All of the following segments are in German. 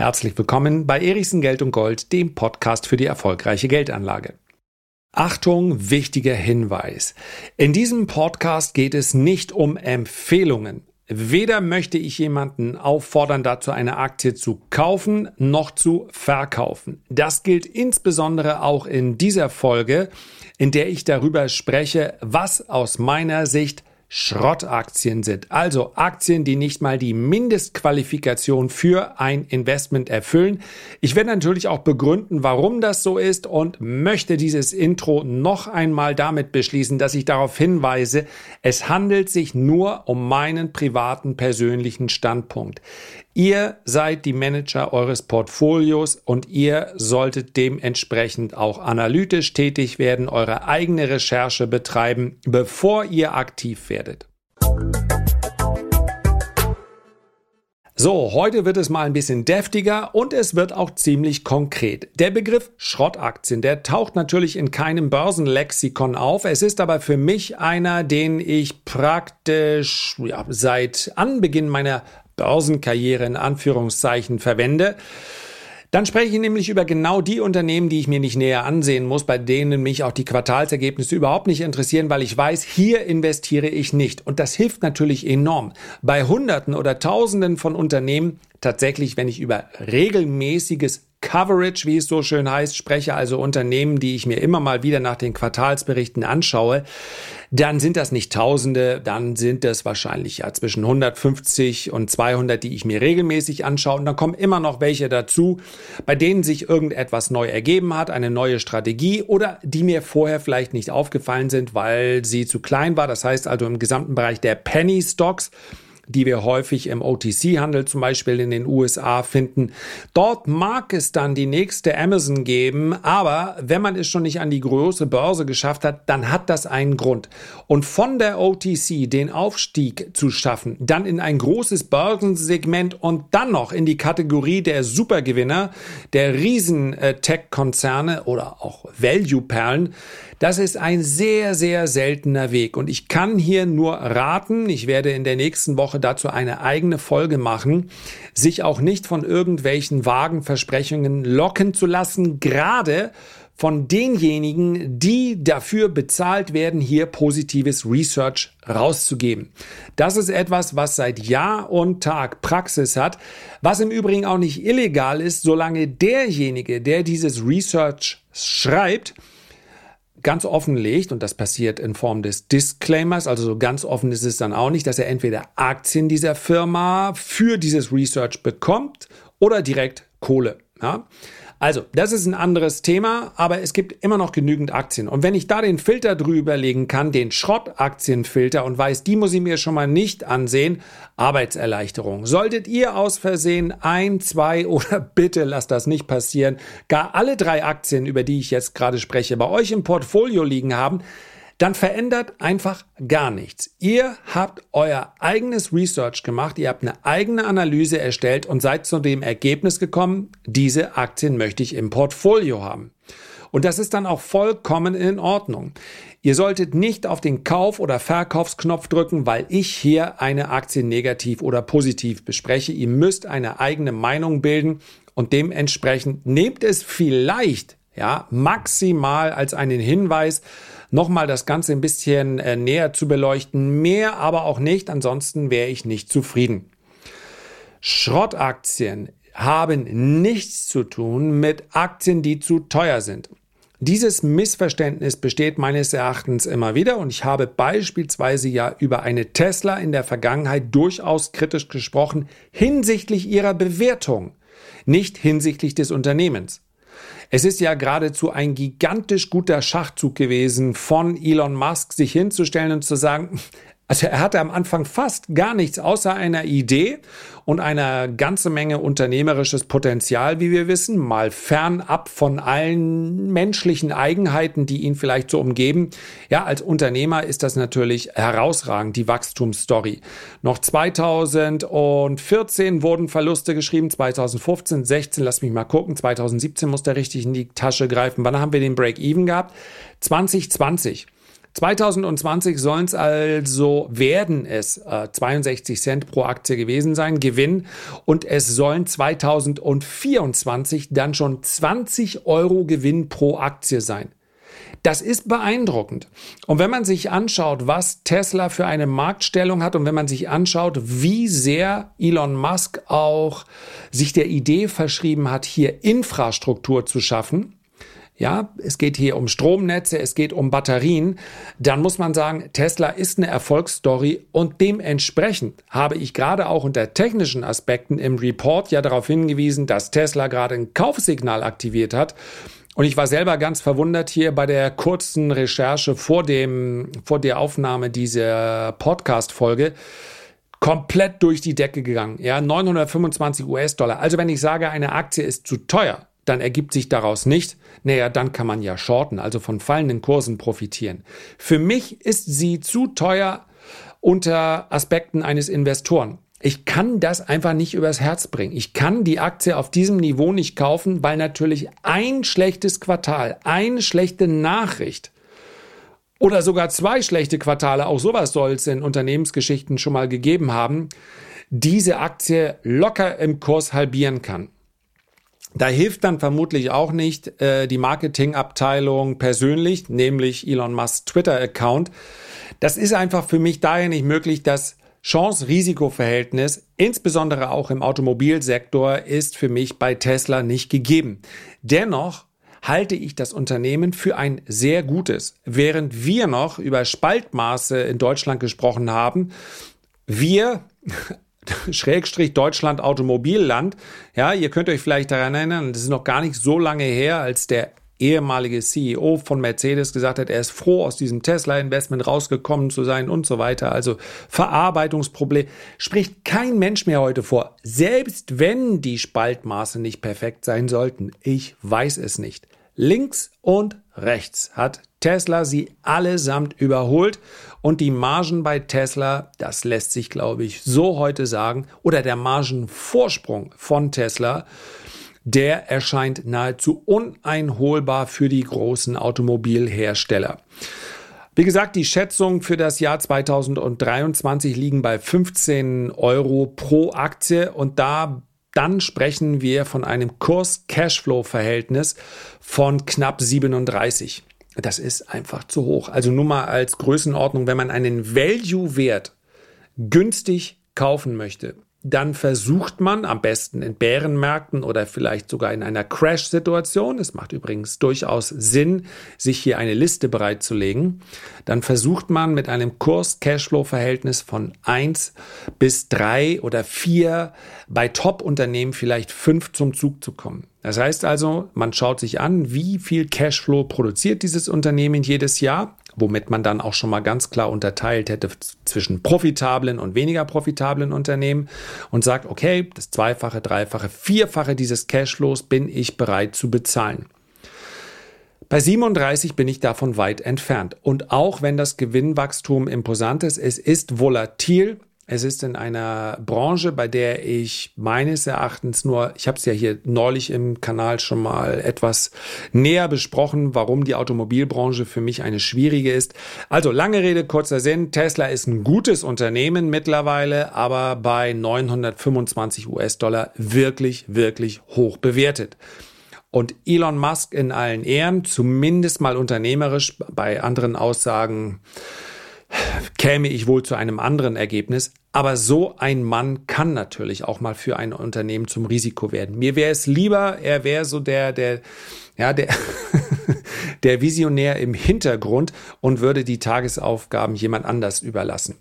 Herzlich willkommen bei Erichsen Geld und Gold, dem Podcast für die erfolgreiche Geldanlage. Achtung, wichtiger Hinweis. In diesem Podcast geht es nicht um Empfehlungen. Weder möchte ich jemanden auffordern, dazu eine Aktie zu kaufen, noch zu verkaufen. Das gilt insbesondere auch in dieser Folge, in der ich darüber spreche, was aus meiner Sicht Schrottaktien sind. Also Aktien, die nicht mal die Mindestqualifikation für ein Investment erfüllen. Ich werde natürlich auch begründen, warum das so ist und möchte dieses Intro noch einmal damit beschließen, dass ich darauf hinweise, es handelt sich nur um meinen privaten persönlichen Standpunkt. Ihr seid die Manager eures Portfolios und ihr solltet dementsprechend auch analytisch tätig werden, eure eigene Recherche betreiben, bevor ihr aktiv werdet. So, heute wird es mal ein bisschen deftiger und es wird auch ziemlich konkret. Der Begriff Schrottaktien, der taucht natürlich in keinem Börsenlexikon auf. Es ist aber für mich einer, den ich praktisch ja, seit Anbeginn meiner Börsenkarriere in Anführungszeichen verwende. Dann spreche ich nämlich über genau die Unternehmen, die ich mir nicht näher ansehen muss, bei denen mich auch die Quartalsergebnisse überhaupt nicht interessieren, weil ich weiß, hier investiere ich nicht. Und das hilft natürlich enorm. Bei Hunderten oder Tausenden von Unternehmen tatsächlich, wenn ich über regelmäßiges Coverage, wie es so schön heißt, spreche, also Unternehmen, die ich mir immer mal wieder nach den Quartalsberichten anschaue, dann sind das nicht Tausende, dann sind das wahrscheinlich ja zwischen 150 und 200, die ich mir regelmäßig anschaue. Und dann kommen immer noch welche dazu, bei denen sich irgendetwas neu ergeben hat, eine neue Strategie oder die mir vorher vielleicht nicht aufgefallen sind, weil sie zu klein war. Das heißt also im gesamten Bereich der Penny Stocks die wir häufig im OTC-Handel zum Beispiel in den USA finden. Dort mag es dann die nächste Amazon geben, aber wenn man es schon nicht an die große Börse geschafft hat, dann hat das einen Grund. Und von der OTC den Aufstieg zu schaffen, dann in ein großes Börsensegment und dann noch in die Kategorie der Supergewinner, der Riesen-Tech-Konzerne oder auch Value-Perlen, das ist ein sehr, sehr seltener Weg. Und ich kann hier nur raten, ich werde in der nächsten Woche dazu eine eigene Folge machen, sich auch nicht von irgendwelchen vagen Versprechungen locken zu lassen, gerade von denjenigen, die dafür bezahlt werden, hier positives Research rauszugeben. Das ist etwas, was seit Jahr und Tag Praxis hat, was im Übrigen auch nicht illegal ist, solange derjenige, der dieses Research schreibt, ganz offen legt, und das passiert in Form des Disclaimers, also so ganz offen ist es dann auch nicht, dass er entweder Aktien dieser Firma für dieses Research bekommt oder direkt Kohle. Ja? Also, das ist ein anderes Thema, aber es gibt immer noch genügend Aktien. Und wenn ich da den Filter drüber legen kann, den Schrottaktienfilter und weiß, die muss ich mir schon mal nicht ansehen, Arbeitserleichterung. Solltet ihr aus Versehen ein, zwei oder bitte lasst das nicht passieren, gar alle drei Aktien, über die ich jetzt gerade spreche, bei euch im Portfolio liegen haben, dann verändert einfach gar nichts. Ihr habt euer eigenes Research gemacht, ihr habt eine eigene Analyse erstellt und seid zu dem Ergebnis gekommen, diese Aktien möchte ich im Portfolio haben. Und das ist dann auch vollkommen in Ordnung. Ihr solltet nicht auf den Kauf- oder Verkaufsknopf drücken, weil ich hier eine Aktie negativ oder positiv bespreche. Ihr müsst eine eigene Meinung bilden und dementsprechend nehmt es vielleicht, ja, maximal als einen Hinweis, nochmal das Ganze ein bisschen äh, näher zu beleuchten. Mehr aber auch nicht, ansonsten wäre ich nicht zufrieden. Schrottaktien haben nichts zu tun mit Aktien, die zu teuer sind. Dieses Missverständnis besteht meines Erachtens immer wieder und ich habe beispielsweise ja über eine Tesla in der Vergangenheit durchaus kritisch gesprochen hinsichtlich ihrer Bewertung, nicht hinsichtlich des Unternehmens. Es ist ja geradezu ein gigantisch guter Schachzug gewesen von Elon Musk, sich hinzustellen und zu sagen, also er hatte am Anfang fast gar nichts außer einer Idee und einer ganze Menge unternehmerisches Potenzial, wie wir wissen, mal fernab von allen menschlichen Eigenheiten, die ihn vielleicht so umgeben. Ja, als Unternehmer ist das natürlich herausragend, die Wachstumsstory. Noch 2014 wurden Verluste geschrieben, 2015, 16, lass mich mal gucken, 2017 muss der richtig in die Tasche greifen. Wann haben wir den Break-Even gehabt? 2020 2020 sollen es also, werden es äh, 62 Cent pro Aktie gewesen sein, Gewinn. Und es sollen 2024 dann schon 20 Euro Gewinn pro Aktie sein. Das ist beeindruckend. Und wenn man sich anschaut, was Tesla für eine Marktstellung hat und wenn man sich anschaut, wie sehr Elon Musk auch sich der Idee verschrieben hat, hier Infrastruktur zu schaffen, ja, es geht hier um Stromnetze, es geht um Batterien, dann muss man sagen, Tesla ist eine Erfolgsstory und dementsprechend habe ich gerade auch unter technischen Aspekten im Report ja darauf hingewiesen, dass Tesla gerade ein Kaufsignal aktiviert hat. Und ich war selber ganz verwundert hier bei der kurzen Recherche vor dem, vor der Aufnahme dieser Podcast-Folge komplett durch die Decke gegangen. Ja, 925 US-Dollar. Also wenn ich sage, eine Aktie ist zu teuer, dann ergibt sich daraus nicht, naja, dann kann man ja shorten, also von fallenden Kursen profitieren. Für mich ist sie zu teuer unter Aspekten eines Investoren. Ich kann das einfach nicht übers Herz bringen. Ich kann die Aktie auf diesem Niveau nicht kaufen, weil natürlich ein schlechtes Quartal, eine schlechte Nachricht oder sogar zwei schlechte Quartale, auch sowas soll es in Unternehmensgeschichten schon mal gegeben haben, diese Aktie locker im Kurs halbieren kann. Da hilft dann vermutlich auch nicht äh, die Marketingabteilung persönlich, nämlich Elon Musks Twitter-Account. Das ist einfach für mich daher nicht möglich, dass Chance-Risiko-Verhältnis, insbesondere auch im Automobilsektor, ist für mich bei Tesla nicht gegeben. Dennoch halte ich das Unternehmen für ein sehr gutes. Während wir noch über Spaltmaße in Deutschland gesprochen haben, wir Schrägstrich Deutschland Automobilland. Ja, ihr könnt euch vielleicht daran erinnern, das ist noch gar nicht so lange her, als der ehemalige CEO von Mercedes gesagt hat, er ist froh, aus diesem Tesla-Investment rausgekommen zu sein und so weiter. Also Verarbeitungsproblem spricht kein Mensch mehr heute vor. Selbst wenn die Spaltmaße nicht perfekt sein sollten. Ich weiß es nicht. Links und rechts hat Tesla sie allesamt überholt und die Margen bei Tesla, das lässt sich glaube ich so heute sagen, oder der Margenvorsprung von Tesla, der erscheint nahezu uneinholbar für die großen Automobilhersteller. Wie gesagt, die Schätzungen für das Jahr 2023 liegen bei 15 Euro pro Aktie und da dann sprechen wir von einem Kurs-Cashflow-Verhältnis von knapp 37. Das ist einfach zu hoch. Also nur mal als Größenordnung, wenn man einen Value-Wert günstig kaufen möchte, dann versucht man am besten in Bärenmärkten oder vielleicht sogar in einer Crash-Situation, es macht übrigens durchaus Sinn, sich hier eine Liste bereitzulegen, dann versucht man mit einem Kurs-Cashflow-Verhältnis von 1 bis 3 oder 4 bei Top-Unternehmen vielleicht 5 zum Zug zu kommen. Das heißt also, man schaut sich an, wie viel Cashflow produziert dieses Unternehmen jedes Jahr womit man dann auch schon mal ganz klar unterteilt hätte zwischen profitablen und weniger profitablen Unternehmen und sagt, okay, das Zweifache, Dreifache, Vierfache dieses Cashflows bin ich bereit zu bezahlen. Bei 37 bin ich davon weit entfernt. Und auch wenn das Gewinnwachstum imposant ist, es ist volatil, es ist in einer Branche, bei der ich meines Erachtens nur, ich habe es ja hier neulich im Kanal schon mal etwas näher besprochen, warum die Automobilbranche für mich eine schwierige ist. Also lange Rede, kurzer Sinn. Tesla ist ein gutes Unternehmen mittlerweile, aber bei 925 US-Dollar wirklich, wirklich hoch bewertet. Und Elon Musk in allen Ehren, zumindest mal unternehmerisch, bei anderen Aussagen käme ich wohl zu einem anderen Ergebnis. Aber so ein Mann kann natürlich auch mal für ein Unternehmen zum Risiko werden. Mir wäre es lieber, er wäre so der, der, ja, der, der Visionär im Hintergrund und würde die Tagesaufgaben jemand anders überlassen.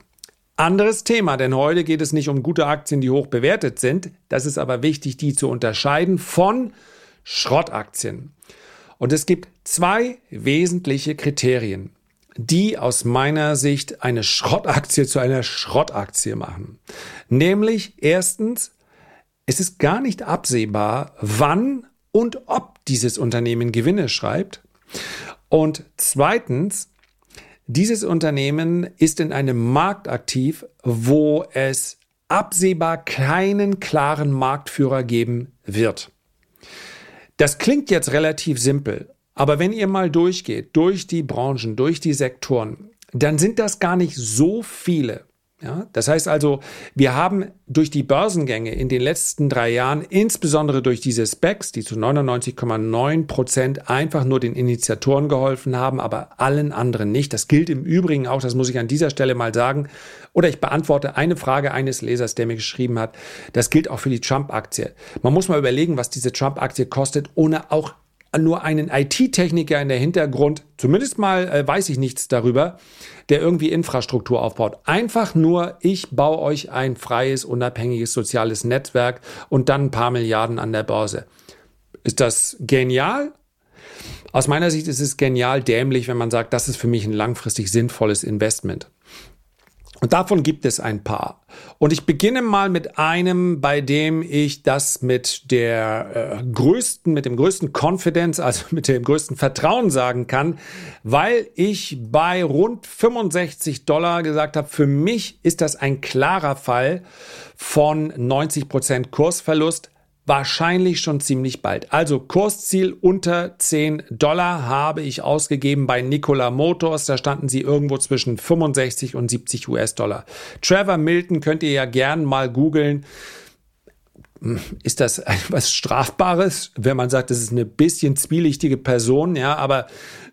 Anderes Thema, denn heute geht es nicht um gute Aktien, die hoch bewertet sind. Das ist aber wichtig, die zu unterscheiden von Schrottaktien. Und es gibt zwei wesentliche Kriterien die aus meiner Sicht eine Schrottaktie zu einer Schrottaktie machen. Nämlich erstens, es ist gar nicht absehbar, wann und ob dieses Unternehmen Gewinne schreibt. Und zweitens, dieses Unternehmen ist in einem Markt aktiv, wo es absehbar keinen klaren Marktführer geben wird. Das klingt jetzt relativ simpel, Aber wenn ihr mal durchgeht, durch die Branchen, durch die Sektoren, dann sind das gar nicht so viele. Ja, das heißt also, wir haben durch die Börsengänge in den letzten drei Jahren, insbesondere durch diese Specs, die zu 99,9 Prozent einfach nur den Initiatoren geholfen haben, aber allen anderen nicht. Das gilt im Übrigen auch, das muss ich an dieser Stelle mal sagen. Oder ich beantworte eine Frage eines Lesers, der mir geschrieben hat. Das gilt auch für die Trump-Aktie. Man muss mal überlegen, was diese Trump-Aktie kostet, ohne auch nur einen IT-Techniker in der Hintergrund, zumindest mal äh, weiß ich nichts darüber, der irgendwie Infrastruktur aufbaut. Einfach nur, ich baue euch ein freies, unabhängiges soziales Netzwerk und dann ein paar Milliarden an der Börse. Ist das genial? Aus meiner Sicht ist es genial dämlich, wenn man sagt, das ist für mich ein langfristig sinnvolles Investment. Und davon gibt es ein paar. Und ich beginne mal mit einem, bei dem ich das mit der äh, größten, mit dem größten Confidence, also mit dem größten Vertrauen sagen kann, weil ich bei rund 65 Dollar gesagt habe, für mich ist das ein klarer Fall von 90 Prozent Kursverlust wahrscheinlich schon ziemlich bald. Also Kursziel unter 10 Dollar habe ich ausgegeben bei Nikola Motors. Da standen sie irgendwo zwischen 65 und 70 US-Dollar. Trevor Milton könnt ihr ja gern mal googeln. Ist das etwas Strafbares, wenn man sagt, das ist eine bisschen zwielichtige Person, ja, aber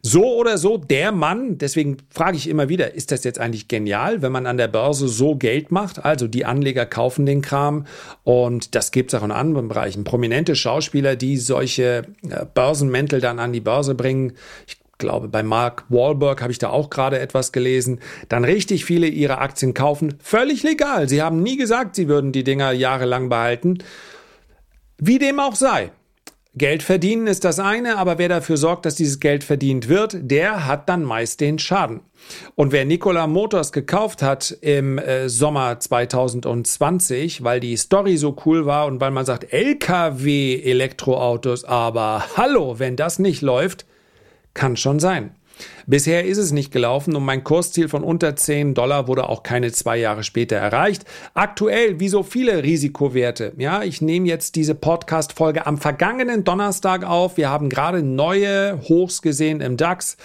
so oder so, der Mann, deswegen frage ich immer wieder, ist das jetzt eigentlich genial, wenn man an der Börse so Geld macht? Also die Anleger kaufen den Kram und das gibt es auch in anderen Bereichen. Prominente Schauspieler, die solche äh, Börsenmäntel dann an die Börse bringen. Ich glaube, bei Mark Wahlberg habe ich da auch gerade etwas gelesen. Dann richtig viele ihre Aktien kaufen. Völlig legal. Sie haben nie gesagt, sie würden die Dinger jahrelang behalten. Wie dem auch sei. Geld verdienen ist das eine, aber wer dafür sorgt, dass dieses Geld verdient wird, der hat dann meist den Schaden. Und wer Nikola Motors gekauft hat im äh, Sommer 2020, weil die Story so cool war und weil man sagt, LKW Elektroautos, aber hallo, wenn das nicht läuft, kann schon sein. Bisher ist es nicht gelaufen und mein Kursziel von unter 10 Dollar wurde auch keine zwei Jahre später erreicht. Aktuell, wie so viele Risikowerte, ja, ich nehme jetzt diese Podcast-Folge am vergangenen Donnerstag auf. Wir haben gerade neue Hochs gesehen im DAX.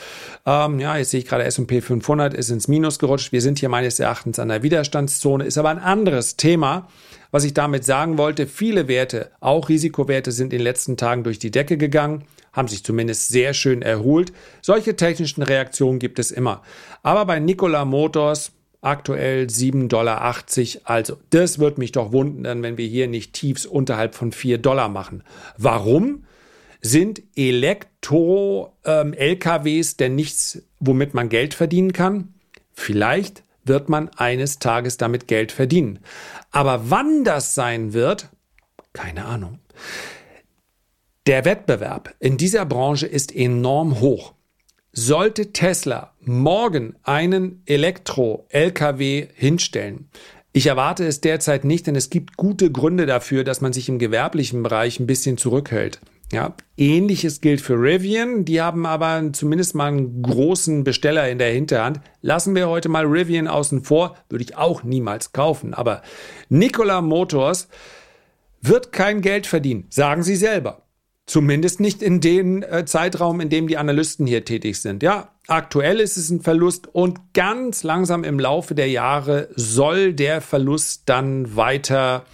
Ähm, ja, jetzt sehe ich gerade S&P 500 ist ins Minus gerutscht. Wir sind hier meines Erachtens an der Widerstandszone, ist aber ein anderes Thema. Was ich damit sagen wollte, viele Werte, auch Risikowerte, sind in den letzten Tagen durch die Decke gegangen haben sich zumindest sehr schön erholt. Solche technischen Reaktionen gibt es immer. Aber bei Nikola Motors aktuell 7,80 Dollar. Also, das wird mich doch wundern, wenn wir hier nicht Tiefs unterhalb von 4 Dollar machen. Warum? Sind Elektro-LKWs ähm, denn nichts, womit man Geld verdienen kann? Vielleicht wird man eines Tages damit Geld verdienen. Aber wann das sein wird, keine Ahnung. Der Wettbewerb in dieser Branche ist enorm hoch. Sollte Tesla morgen einen Elektro-Lkw hinstellen, ich erwarte es derzeit nicht, denn es gibt gute Gründe dafür, dass man sich im gewerblichen Bereich ein bisschen zurückhält. Ja, ähnliches gilt für Rivian. Die haben aber zumindest mal einen großen Besteller in der Hinterhand. Lassen wir heute mal Rivian außen vor, würde ich auch niemals kaufen. Aber Nikola Motors wird kein Geld verdienen, sagen sie selber. Zumindest nicht in dem äh, Zeitraum, in dem die Analysten hier tätig sind. Ja, aktuell ist es ein Verlust und ganz langsam im Laufe der Jahre soll der Verlust dann weiter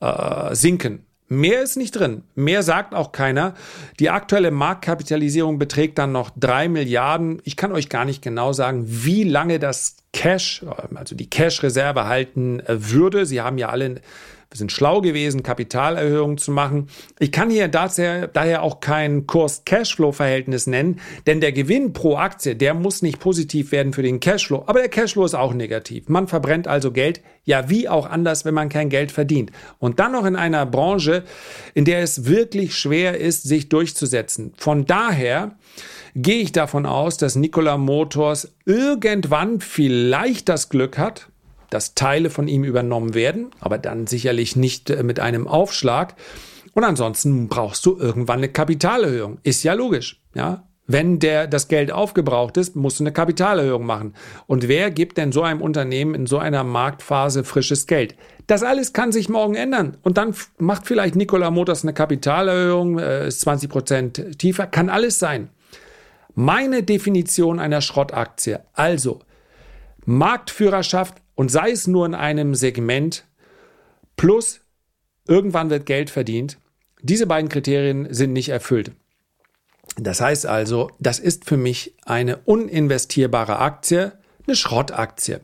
äh, sinken. Mehr ist nicht drin. Mehr sagt auch keiner. Die aktuelle Marktkapitalisierung beträgt dann noch drei Milliarden. Ich kann euch gar nicht genau sagen, wie lange das Cash, also die Cash-Reserve halten äh, würde. Sie haben ja alle wir sind schlau gewesen, Kapitalerhöhungen zu machen. Ich kann hier daher auch kein Kurs-Cashflow-Verhältnis nennen, denn der Gewinn pro Aktie, der muss nicht positiv werden für den Cashflow, aber der Cashflow ist auch negativ. Man verbrennt also Geld, ja wie auch anders, wenn man kein Geld verdient. Und dann noch in einer Branche, in der es wirklich schwer ist, sich durchzusetzen. Von daher gehe ich davon aus, dass Nikola Motors irgendwann vielleicht das Glück hat, dass Teile von ihm übernommen werden, aber dann sicherlich nicht äh, mit einem Aufschlag. Und ansonsten brauchst du irgendwann eine Kapitalerhöhung. Ist ja logisch, ja. Wenn der, das Geld aufgebraucht ist, musst du eine Kapitalerhöhung machen. Und wer gibt denn so einem Unternehmen in so einer Marktphase frisches Geld? Das alles kann sich morgen ändern. Und dann macht vielleicht Nikola Motors eine Kapitalerhöhung, äh, ist 20 Prozent tiefer, kann alles sein. Meine Definition einer Schrottaktie. Also Marktführerschaft und sei es nur in einem Segment plus irgendwann wird Geld verdient. Diese beiden Kriterien sind nicht erfüllt. Das heißt also, das ist für mich eine uninvestierbare Aktie, eine Schrottaktie.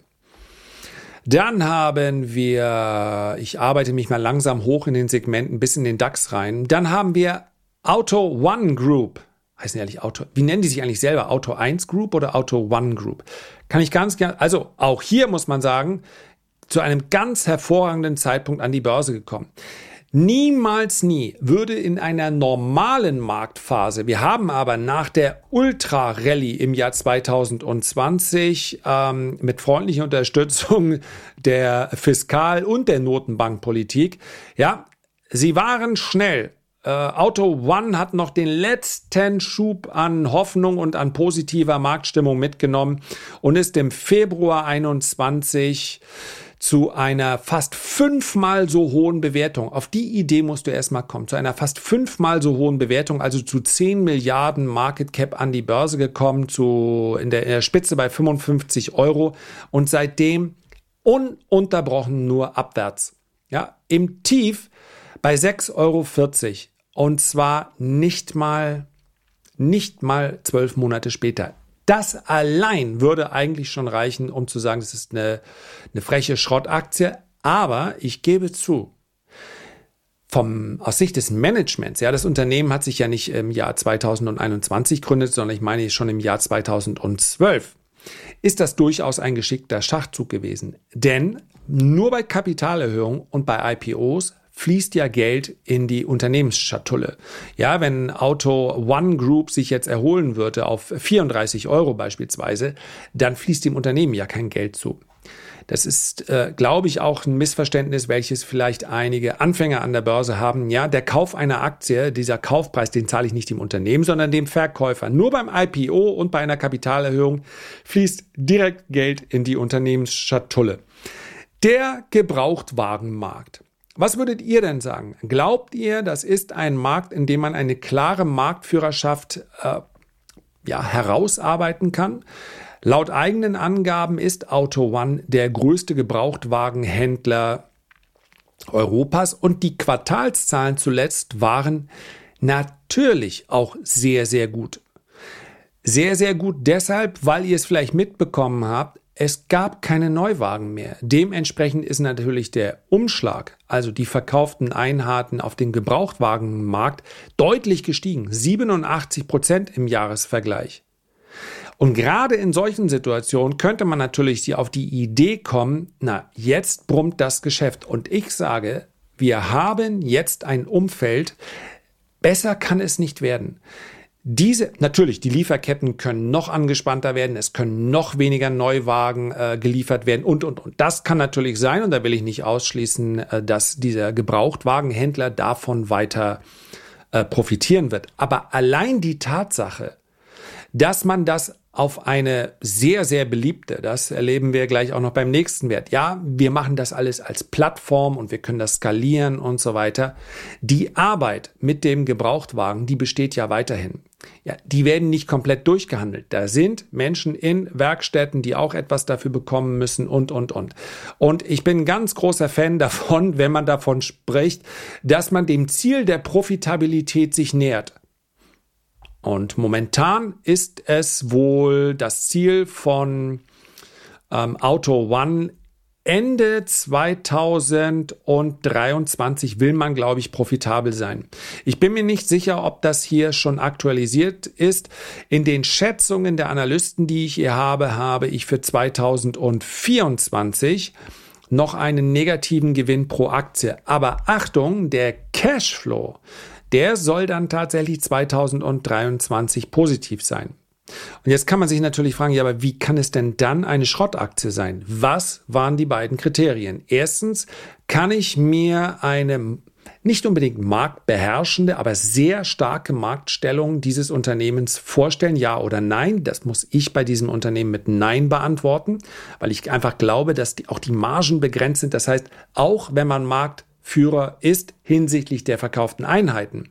Dann haben wir, ich arbeite mich mal langsam hoch in den Segmenten bis in den DAX rein. Dann haben wir Auto One Group. Heißen die eigentlich Auto? Wie nennen die sich eigentlich selber? Auto 1 Group oder Auto One Group? Kann ich ganz gerne, also auch hier muss man sagen, zu einem ganz hervorragenden Zeitpunkt an die Börse gekommen. Niemals nie würde in einer normalen Marktphase, wir haben aber nach der Ultra-Rallye im Jahr 2020 ähm, mit freundlicher Unterstützung der Fiskal- und der Notenbankpolitik, ja, sie waren schnell. Äh, Auto One hat noch den letzten Schub an Hoffnung und an positiver Marktstimmung mitgenommen und ist im Februar 21 zu einer fast fünfmal so hohen Bewertung. Auf die Idee musst du erstmal kommen. Zu einer fast fünfmal so hohen Bewertung, also zu 10 Milliarden Market Cap an die Börse gekommen, zu, in der, in der Spitze bei 55 Euro und seitdem ununterbrochen nur abwärts. Ja, im Tief bei 6,40 Euro. Und zwar nicht mal, nicht mal zwölf Monate später. Das allein würde eigentlich schon reichen, um zu sagen, das ist eine, eine freche Schrottaktie. Aber ich gebe zu, vom, aus Sicht des Managements, ja, das Unternehmen hat sich ja nicht im Jahr 2021 gegründet, sondern ich meine schon im Jahr 2012, ist das durchaus ein geschickter Schachzug gewesen. Denn nur bei Kapitalerhöhung und bei IPOs fließt ja Geld in die Unternehmensschatulle. Ja, wenn Auto One Group sich jetzt erholen würde auf 34 Euro beispielsweise, dann fließt dem Unternehmen ja kein Geld zu. Das ist, äh, glaube ich, auch ein Missverständnis, welches vielleicht einige Anfänger an der Börse haben. Ja, der Kauf einer Aktie, dieser Kaufpreis, den zahle ich nicht dem Unternehmen, sondern dem Verkäufer. Nur beim IPO und bei einer Kapitalerhöhung fließt direkt Geld in die Unternehmensschatulle. Der Gebrauchtwagenmarkt. Was würdet ihr denn sagen? Glaubt ihr, das ist ein Markt, in dem man eine klare Marktführerschaft äh, ja, herausarbeiten kann? Laut eigenen Angaben ist Auto One der größte Gebrauchtwagenhändler Europas und die Quartalszahlen zuletzt waren natürlich auch sehr, sehr gut. Sehr, sehr gut deshalb, weil ihr es vielleicht mitbekommen habt, es gab keine Neuwagen mehr. Dementsprechend ist natürlich der Umschlag, also die verkauften Einheiten auf den Gebrauchtwagenmarkt, deutlich gestiegen. 87 Prozent im Jahresvergleich. Und gerade in solchen Situationen könnte man natürlich auf die Idee kommen, na, jetzt brummt das Geschäft. Und ich sage, wir haben jetzt ein Umfeld, besser kann es nicht werden. Diese, natürlich, die Lieferketten können noch angespannter werden, es können noch weniger Neuwagen äh, geliefert werden und, und, und. Das kann natürlich sein und da will ich nicht ausschließen, äh, dass dieser Gebrauchtwagenhändler davon weiter äh, profitieren wird. Aber allein die Tatsache, dass man das auf eine sehr, sehr beliebte, das erleben wir gleich auch noch beim nächsten Wert. Ja, wir machen das alles als Plattform und wir können das skalieren und so weiter. Die Arbeit mit dem Gebrauchtwagen, die besteht ja weiterhin. Ja, die werden nicht komplett durchgehandelt. Da sind Menschen in Werkstätten, die auch etwas dafür bekommen müssen und, und, und. Und ich bin ein ganz großer Fan davon, wenn man davon spricht, dass man dem Ziel der Profitabilität sich nähert. Und momentan ist es wohl das Ziel von ähm, Auto One Ende 2023 will man, glaube ich, profitabel sein. Ich bin mir nicht sicher, ob das hier schon aktualisiert ist. In den Schätzungen der Analysten, die ich hier habe, habe ich für 2024 noch einen negativen Gewinn pro Aktie. Aber Achtung, der Cashflow der soll dann tatsächlich 2023 positiv sein. Und jetzt kann man sich natürlich fragen, ja, aber wie kann es denn dann eine Schrottaktie sein? Was waren die beiden Kriterien? Erstens, kann ich mir eine nicht unbedingt marktbeherrschende, aber sehr starke Marktstellung dieses Unternehmens vorstellen, ja oder nein? Das muss ich bei diesem Unternehmen mit Nein beantworten, weil ich einfach glaube, dass die, auch die Margen begrenzt sind. Das heißt, auch wenn man Markt Führer ist hinsichtlich der verkauften Einheiten,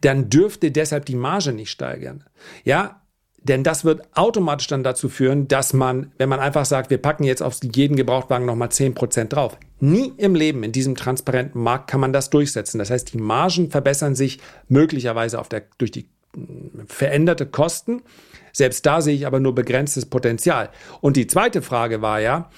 dann dürfte deshalb die Marge nicht steigern. Ja, denn das wird automatisch dann dazu führen, dass man, wenn man einfach sagt, wir packen jetzt auf jeden Gebrauchtwagen nochmal 10% drauf. Nie im Leben in diesem transparenten Markt kann man das durchsetzen. Das heißt, die Margen verbessern sich möglicherweise auf der, durch die mm, veränderte Kosten. Selbst da sehe ich aber nur begrenztes Potenzial. Und die zweite Frage war ja,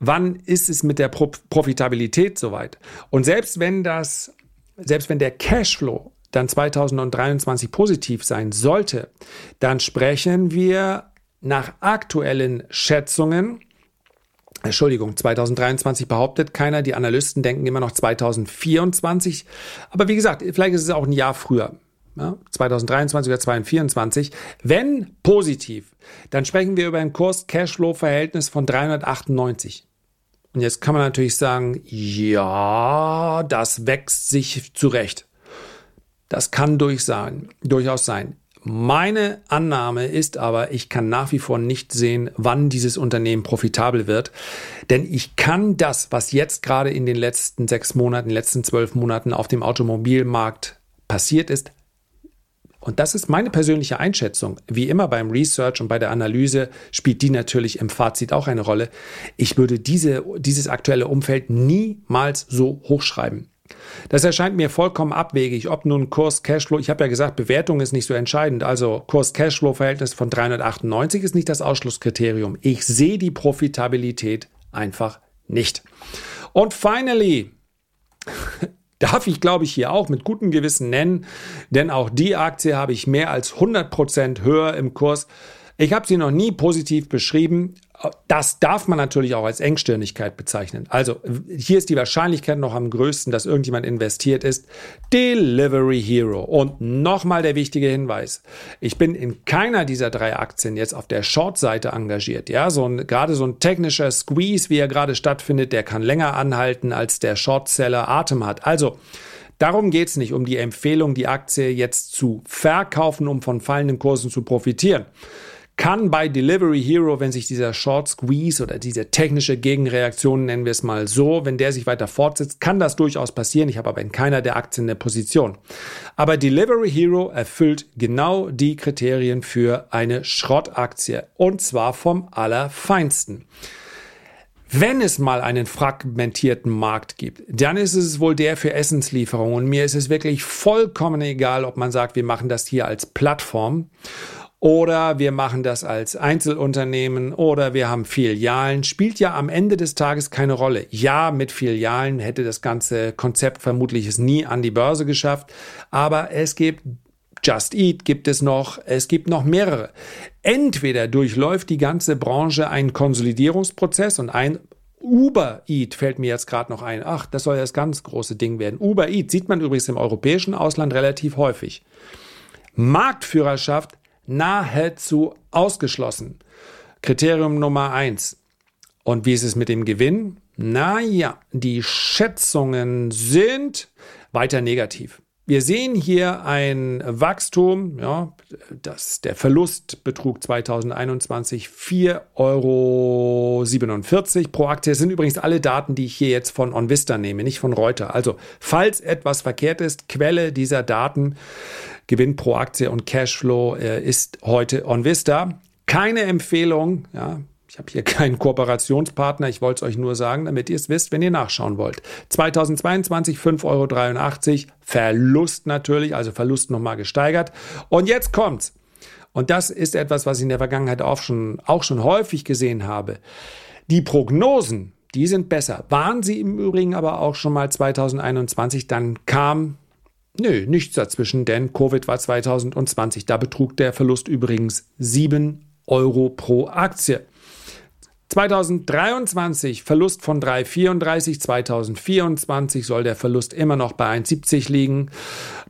wann ist es mit der Pro Profitabilität soweit? Und selbst wenn das, selbst wenn der Cashflow dann 2023 positiv sein sollte, dann sprechen wir nach aktuellen Schätzungen, Entschuldigung, 2023 behauptet keiner, die Analysten denken immer noch 2024, aber wie gesagt, vielleicht ist es auch ein Jahr früher. Ja, 2023 oder 2024. Wenn positiv, dann sprechen wir über ein Kurs-Cashflow-Verhältnis von 398. Und jetzt kann man natürlich sagen, ja, das wächst sich zurecht. Das kann durch sein, durchaus sein. Meine Annahme ist aber, ich kann nach wie vor nicht sehen, wann dieses Unternehmen profitabel wird. Denn ich kann das, was jetzt gerade in den letzten sechs Monaten, letzten zwölf Monaten auf dem Automobilmarkt passiert ist, und das ist meine persönliche Einschätzung. Wie immer beim Research und bei der Analyse spielt die natürlich im Fazit auch eine Rolle. Ich würde diese, dieses aktuelle Umfeld niemals so hochschreiben. Das erscheint mir vollkommen abwegig, ob nun Kurs Cashflow, ich habe ja gesagt, Bewertung ist nicht so entscheidend, also Kurs Cashflow Verhältnis von 398 ist nicht das Ausschlusskriterium. Ich sehe die Profitabilität einfach nicht. Und finally, darf ich glaube ich hier auch mit gutem Gewissen nennen, denn auch die Aktie habe ich mehr als 100 Prozent höher im Kurs. Ich habe sie noch nie positiv beschrieben, das darf man natürlich auch als Engstirnigkeit bezeichnen. Also hier ist die Wahrscheinlichkeit noch am größten, dass irgendjemand investiert ist. Delivery Hero. Und nochmal der wichtige Hinweis. Ich bin in keiner dieser drei Aktien jetzt auf der Short-Seite engagiert. Ja, so ein, gerade so ein technischer Squeeze, wie er gerade stattfindet, der kann länger anhalten, als der Shortseller Atem hat. Also, Darum geht es nicht um die Empfehlung, die Aktie jetzt zu verkaufen, um von fallenden Kursen zu profitieren kann bei Delivery Hero, wenn sich dieser Short Squeeze oder diese technische Gegenreaktion, nennen wir es mal so, wenn der sich weiter fortsetzt, kann das durchaus passieren. Ich habe aber in keiner der Aktien eine Position. Aber Delivery Hero erfüllt genau die Kriterien für eine Schrottaktie und zwar vom allerfeinsten. Wenn es mal einen fragmentierten Markt gibt, dann ist es wohl der für Essenslieferungen. Und mir ist es wirklich vollkommen egal, ob man sagt, wir machen das hier als Plattform oder wir machen das als Einzelunternehmen oder wir haben Filialen, spielt ja am Ende des Tages keine Rolle. Ja, mit Filialen hätte das ganze Konzept vermutlich es nie an die Börse geschafft, aber es gibt Just Eat gibt es noch, es gibt noch mehrere. Entweder durchläuft die ganze Branche einen Konsolidierungsprozess und ein Uber Eat fällt mir jetzt gerade noch ein. Ach, das soll ja das ganz große Ding werden. Uber Eat sieht man übrigens im europäischen Ausland relativ häufig. Marktführerschaft nahezu ausgeschlossen. Kriterium Nummer eins. Und wie ist es mit dem Gewinn? Naja, die Schätzungen sind weiter negativ. Wir sehen hier ein Wachstum, ja, das, der Verlust betrug 2021 4,47 Euro pro Aktie. Das sind übrigens alle Daten, die ich hier jetzt von OnVista nehme, nicht von Reuter. Also, falls etwas verkehrt ist, Quelle dieser Daten Gewinn pro Aktie und Cashflow äh, ist heute OnVista. Keine Empfehlung, ja, ich habe hier keinen Kooperationspartner, ich wollte es euch nur sagen, damit ihr es wisst, wenn ihr nachschauen wollt. 2022 5,83 Euro, Verlust natürlich, also Verlust nochmal gesteigert. Und jetzt kommt's. Und das ist etwas, was ich in der Vergangenheit auch schon, auch schon häufig gesehen habe. Die Prognosen, die sind besser. Waren sie im Übrigen aber auch schon mal 2021, dann kam Nö, nichts dazwischen, denn Covid war 2020. Da betrug der Verlust übrigens 7 Euro pro Aktie. 2023 Verlust von 3,34, 2024 soll der Verlust immer noch bei 1,70 liegen.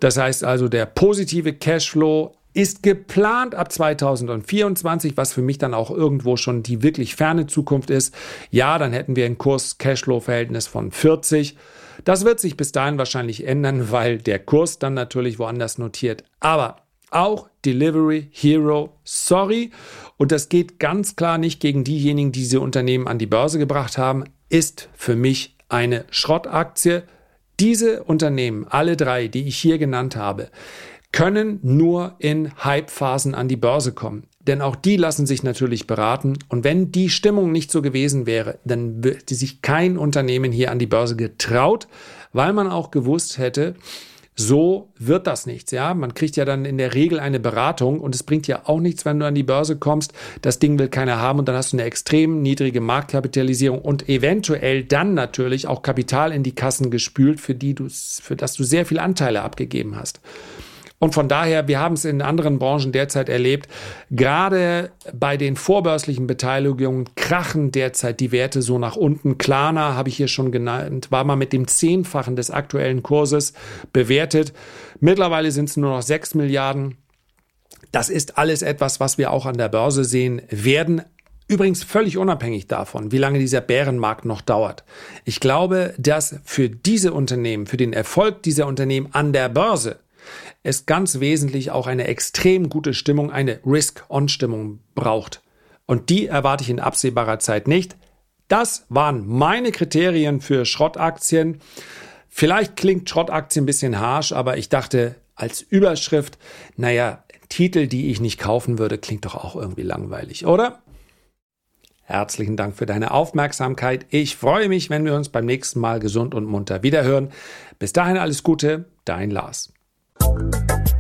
Das heißt also, der positive Cashflow ist geplant ab 2024, was für mich dann auch irgendwo schon die wirklich ferne Zukunft ist. Ja, dann hätten wir ein Kurs-Cashflow-Verhältnis von 40. Das wird sich bis dahin wahrscheinlich ändern, weil der Kurs dann natürlich woanders notiert. Aber auch Delivery Hero, sorry. Und das geht ganz klar nicht gegen diejenigen, die diese Unternehmen an die Börse gebracht haben, ist für mich eine Schrottaktie. Diese Unternehmen, alle drei, die ich hier genannt habe, können nur in Hype-Phasen an die Börse kommen. Denn auch die lassen sich natürlich beraten. Und wenn die Stimmung nicht so gewesen wäre, dann hätte sich kein Unternehmen hier an die Börse getraut, weil man auch gewusst hätte, so wird das nichts, ja. Man kriegt ja dann in der Regel eine Beratung und es bringt ja auch nichts, wenn du an die Börse kommst. Das Ding will keiner haben und dann hast du eine extrem niedrige Marktkapitalisierung und eventuell dann natürlich auch Kapital in die Kassen gespült, für die du, für das du sehr viele Anteile abgegeben hast. Und von daher, wir haben es in anderen Branchen derzeit erlebt, gerade bei den vorbörslichen Beteiligungen krachen derzeit die Werte so nach unten. Klarna habe ich hier schon genannt, war mal mit dem Zehnfachen des aktuellen Kurses bewertet. Mittlerweile sind es nur noch 6 Milliarden. Das ist alles etwas, was wir auch an der Börse sehen werden. Übrigens völlig unabhängig davon, wie lange dieser Bärenmarkt noch dauert. Ich glaube, dass für diese Unternehmen, für den Erfolg dieser Unternehmen an der Börse es ganz wesentlich auch eine extrem gute Stimmung, eine Risk-On-Stimmung braucht. Und die erwarte ich in absehbarer Zeit nicht. Das waren meine Kriterien für Schrottaktien. Vielleicht klingt Schrottaktien ein bisschen harsh, aber ich dachte als Überschrift, naja, Titel, die ich nicht kaufen würde, klingt doch auch irgendwie langweilig, oder? Herzlichen Dank für deine Aufmerksamkeit. Ich freue mich, wenn wir uns beim nächsten Mal gesund und munter wiederhören. Bis dahin alles Gute, dein Lars. Música